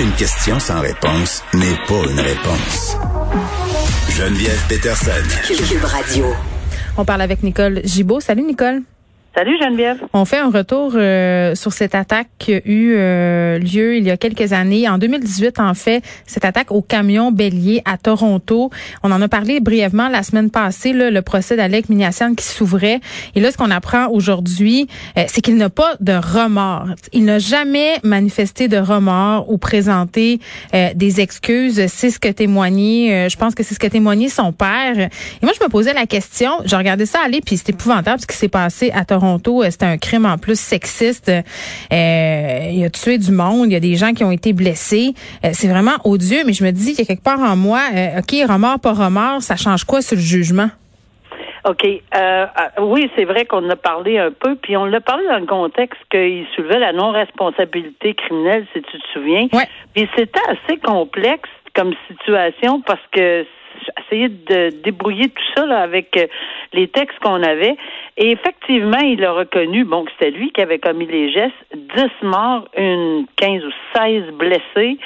Une question sans réponse n'est pas une réponse. Geneviève Peterson. Cube Radio. On parle avec Nicole Gibaud. Salut Nicole. Salut Geneviève. On fait un retour euh, sur cette attaque qui a eu euh, lieu il y a quelques années. En 2018, en fait, cette attaque au camion bélier à Toronto. On en a parlé brièvement la semaine passée, là, le procès d'Alec Minissian qui s'ouvrait. Et là, ce qu'on apprend aujourd'hui, euh, c'est qu'il n'a pas de remords. Il n'a jamais manifesté de remords ou présenté des excuses. C'est ce que témoignait, je pense que c'est ce que témoignait son père. Et moi, je me posais la question, j'ai regardé ça aller, puis c'est épouvantable ce qui s'est passé à Toronto Toronto, euh, c'était un crime en plus sexiste. Euh, il a tué du monde, il y a des gens qui ont été blessés. Euh, c'est vraiment odieux, mais je me dis qu'il y a quelque part en moi, OK, remords, pas remords, ça change quoi sur le jugement? OK. oui, c'est vrai qu'on a parlé un peu, puis on l'a parlé dans le contexte qu'il soulevait la non-responsabilité criminelle, si tu te souviens. Ouais. Puis c'était assez complexe comme situation parce que essayer de débrouiller tout ça là, avec euh, les textes qu'on avait. Et effectivement, il a reconnu, bon, que c'était lui qui avait commis les gestes. 10 morts, une 15 ou 16 blessés.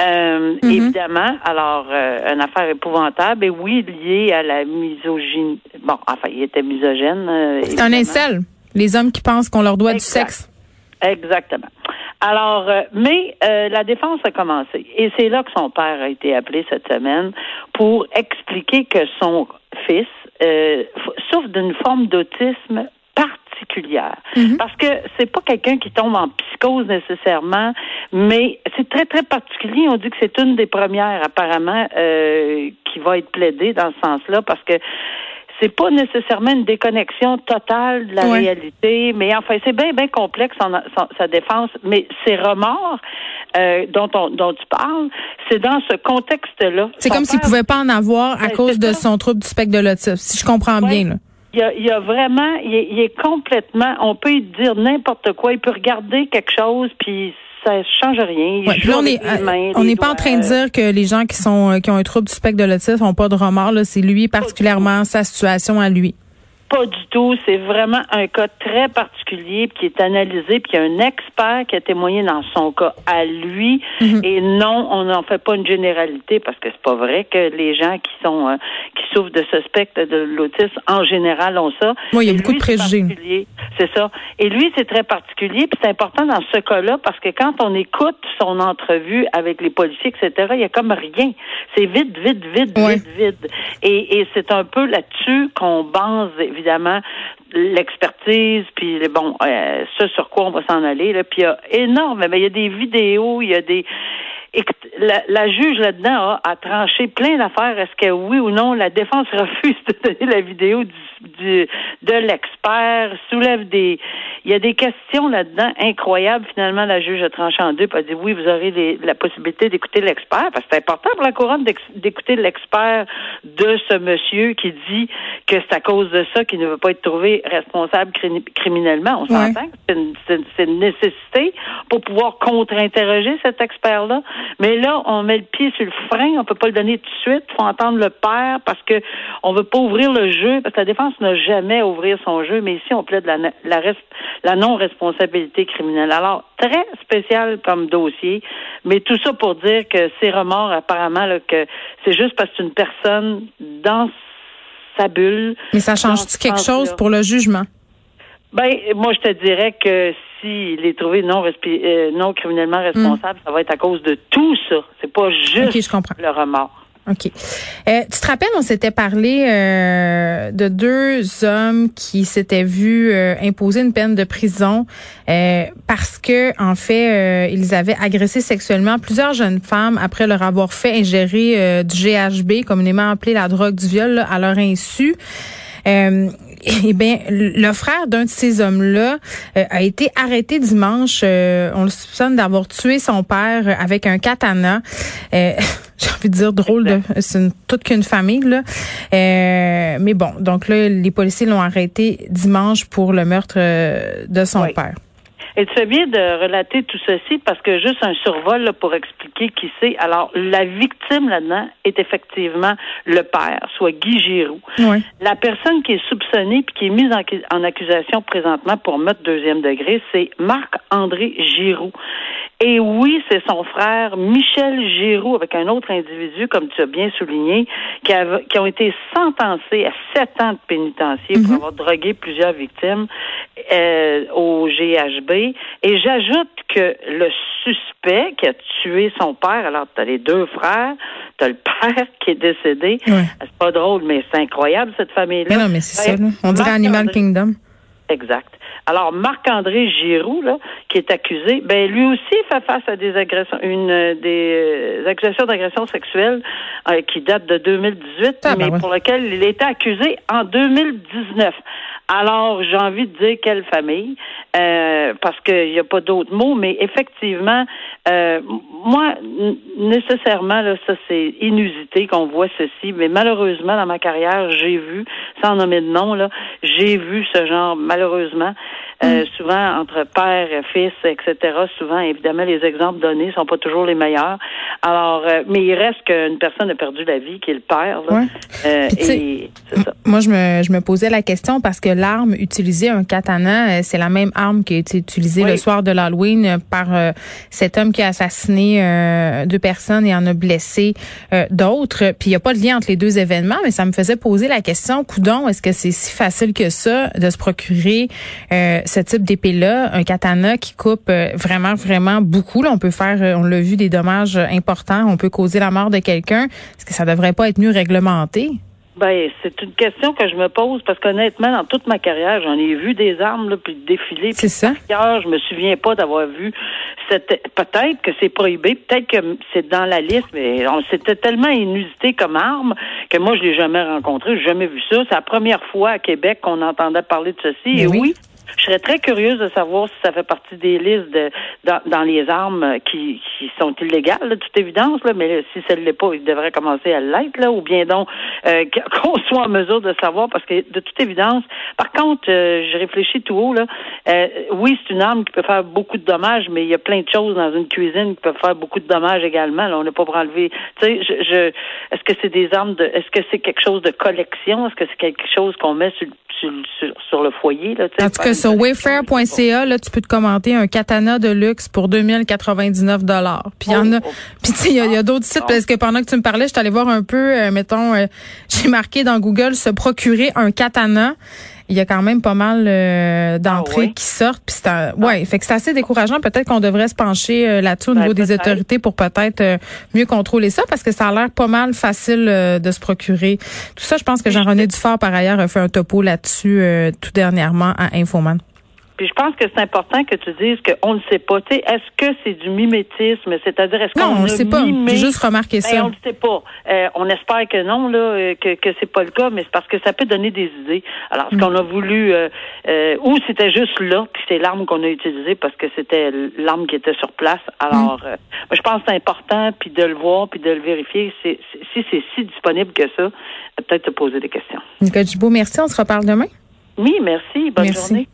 Euh, Mhm. Évidemment, alors, euh, une affaire épouvantable. Et oui, liée à la misogynie. Bon, enfin, il était misogène. euh, C'est un incel. Les hommes qui pensent qu'on leur doit du sexe. Exactement. Alors, euh, mais euh, la défense a commencé. Et c'est là que son père a été appelé cette semaine pour expliquer que son fils euh, souffre d'une forme d'autisme particulière. Parce que c'est pas quelqu'un qui tombe en psychose nécessairement, mais c'est très, très particulier. On dit que c'est une des premières, apparemment, euh, qui va être plaidée dans ce sens-là, parce que c'est pas nécessairement une déconnexion totale de la réalité, mais enfin, c'est bien, bien complexe son, son- sa défense. Mais ces remords euh, dont, on, dont tu parles, c'est dans ce contexte-là. C'est comme s'il pouvait pas en avoir à Ben, cause de ça. son trouble du spectre de l'autisme, si je comprends bien. Là. Il y, a, il y a vraiment, il est, il est complètement, on peut dire n'importe quoi, il peut regarder quelque chose, puis ça change rien. Ouais, là, on est, mains, n'est pas en train de dire que les gens qui sont euh, qui ont un trouble du spectre de l'autisme n'ont pas de remords. C'est lui particulièrement sa situation à lui. Pas du tout. C'est vraiment un cas très particulier qui est analysé, puis il y a un expert qui a témoigné dans son cas à lui. Mhm. Et non, on n'en fait pas une généralité parce que c'est pas vrai que les gens qui sont euh, qui souffrent de ce spectre de l'autisme en général ont ça. Oui, il y a beaucoup de préjugés. C'est ça. Et lui, c'est très particulier, puis c'est important dans ce cas-là parce que quand on écoute son entrevue avec les policiers, etc., il y a comme rien. C'est vide, vide, vide, Ouais. vide, vide. Et, et c'est un peu là-dessus qu'on base évidemment l'expertise, puis bon, euh, ce sur quoi on va s'en aller. Là. Puis il y a énorme, mais il y a des vidéos, il y a des Écoute, la, la juge là-dedans a, a tranché plein d'affaires. Est-ce que oui ou non, la défense refuse de donner la vidéo du, du- de l'expert, soulève des... Il y a des questions là-dedans incroyables. Finalement, la juge a tranché en deux, puis a dit oui, vous aurez les- la possibilité d'écouter l'expert, parce que c'est important pour la couronne d'écouter l'expert de ce monsieur qui dit que c'est à cause de ça qu'il ne veut pas être trouvé responsable cri- criminellement. On s'entend que c'est une, une nécessité pour pouvoir contre-interroger cet expert-là. Mais là, on met le pied sur le frein, on peut pas le donner tout de suite, faut entendre le père parce que on veut pas ouvrir le jeu, parce que la défense n'a jamais à ouvrir son jeu, mais ici, on plaide la, la, la non-responsabilité criminelle. Alors, très spécial comme dossier, mais tout ça pour dire que ces remords, apparemment, là, que c'est juste parce que c'est une personne dans sa bulle. Mais ça change-tu quelque chose pour le jugement? Ben, moi, je te dirais que s'il est trouvé non, euh, non criminellement responsable, ça va être à cause de tout ça. C'est pas juste. Ok, je comprends. le remords. OK. Euh, tu te rappelles, on s'était parlé euh, de deux hommes qui s'étaient vus euh, imposer une peine de prison parce que, en fait, ils avaient agressé sexuellement plusieurs jeunes femmes après leur avoir fait ingérer du GHB, communément appelé la drogue du viol, là, à leur insu. Euh, eh bien, le frère d'un de ces hommes-là euh, a été arrêté dimanche. Euh, on le soupçonne d'avoir tué son père avec un katana. Euh, j'ai envie de dire drôle, de, c'est une, toute qu'une famille là. mais bon, donc là, les policiers l'ont arrêté dimanche pour le meurtre de son père. Et tu fais bien de relater tout ceci parce que juste un survol pour expliquer qui c'est. Alors, la victime là-dedans est effectivement le père, soit Guy Giroux. La personne qui est soupçonnée puis qui est mise en, accusation présentement pour meurtre deuxième degré, c'est Marc-André Giroux. Et oui, c'est son frère Michel Giroux avec un autre individu, comme tu as bien souligné, qui, a, qui ont été sentencés à sept ans de pénitencier pour mhm. avoir drogué plusieurs victimes euh, au GHB. Et j'ajoute que le suspect qui a tué son père, alors tu as les deux frères, tu as le père qui est décédé. C'est pas drôle, mais c'est incroyable cette famille-là. Mais non, mais c'est ça. On dirait Animal Kingdom. Exact. Alors, Marc-André Giroux, là, qui est accusé, ben lui aussi fait face à des agressions, une des euh, accusations d'agression sexuelle euh, qui datent de 2018, ah, ben mais pour lesquelles il était accusé en 2019. Alors, j'ai envie de dire quelle famille, euh, parce qu'il n'y a pas d'autres mots, mais effectivement, euh, moi, nécessairement, là, ça c'est inusité qu'on voit ceci, mais malheureusement, dans ma carrière, j'ai vu, sans nommer de nom, là, j'ai vu ce genre, malheureusement, euh, souvent entre père, fils, etc. Souvent, évidemment, les exemples donnés sont pas toujours les meilleurs. Alors, euh, mais il reste qu'une personne a perdu la vie, qui est le père. Euh, et Moi, je me, je me posais la question parce que l'arme utilisée, un katana, c'est la même arme qui a été utilisée le soir de l'Halloween par cet homme qui a assassiné deux personnes et en a blessé d'autres. Puis il n'y a pas de lien entre les deux événements, mais ça me faisait poser la question, coudon, est-ce que c'est si facile que ça de se procurer ce type d'épée-là, un katana qui coupe euh, vraiment, vraiment beaucoup. Là, on peut faire, euh, on l'a vu, des dommages importants. On peut causer la mort de quelqu'un. Est-ce que ça devrait pas être mieux réglementé? Ben, c'est une question que je me pose parce qu'honnêtement, dans toute ma carrière, j'en ai vu des armes là, puis défiler. C'est ça. je me souviens pas d'avoir vu cette. Peut-être que c'est prohibé, peut-être que c'est dans la liste, mais c'était tellement inusité comme arme que moi je l'ai jamais rencontré, j'ai jamais vu ça. C'est la première fois à Québec qu'on entendait parler de ceci. Et oui je serais très curieuse de savoir si ça fait partie des listes de, dans, les armes qui, qui sont illégales, de toute évidence, là, mais si ça ne l'est pas, il devrait commencer à l'être, là, ou bien donc euh, qu'on soit en mesure de savoir, parce que de toute évidence, par contre, euh, je réfléchis tout haut, là, euh, oui, c'est une arme qui peut faire beaucoup de dommages, mais il y a plein de choses dans une cuisine qui peuvent faire beaucoup de dommages également. Là, on n'est pas pour enlever. Tu sais, je, je est-ce que c'est des armes de, est-ce que c'est quelque chose de collection, est-ce que c'est quelque chose qu'on met sur, sur, sur, le foyer, là, en tout cas, sur wayfair.ca, là, tu peux te commenter un katana de luxe pour 2099 dollars. Puis il y en a, oh, oh. puis tu sais, il y a, d'autres sites parce que pendant que tu me parlais, je suis allée voir un peu, euh, mettons, euh, j'ai marqué dans Google se procurer un katana il y a quand même pas mal euh, d'entrées ah qui sortent. Puis c'est ouais, ah. fait que c'est assez décourageant. Peut-être qu'on devrait se pencher euh, là-dessus au ben, niveau des autorités pour peut-être euh, mieux contrôler ça, parce que ça a l'air pas mal facile de se procurer. Tout ça, je pense que Jean-René Dufort, par ailleurs, a fait un topo là-dessus tout dernièrement à Infoman. Puis je pense que c'est important que tu dises qu'on ne sait pas. Tu sais, est-ce que c'est du mimétisme, c'est-à-dire est-ce qu'on non, on ne sait pas. J'ai juste remarqué ben, ça. on ne sait pas. Euh, on espère que non, là, euh, que que c'est pas le cas, mais c'est parce que ça peut donner des idées. Alors, ce mm. qu'on a voulu, euh, euh, ou c'était juste là, puis c'est l'arme qu'on a utilisée parce que c'était l'arme qui était sur place. Alors, mm. je pense que c'est important, puis de le voir, puis de le vérifier. si c'est si disponible que ça, peut-être te poser des questions. Nicole Gibault, merci. On se reparle demain. Oui, merci. Bonne journée.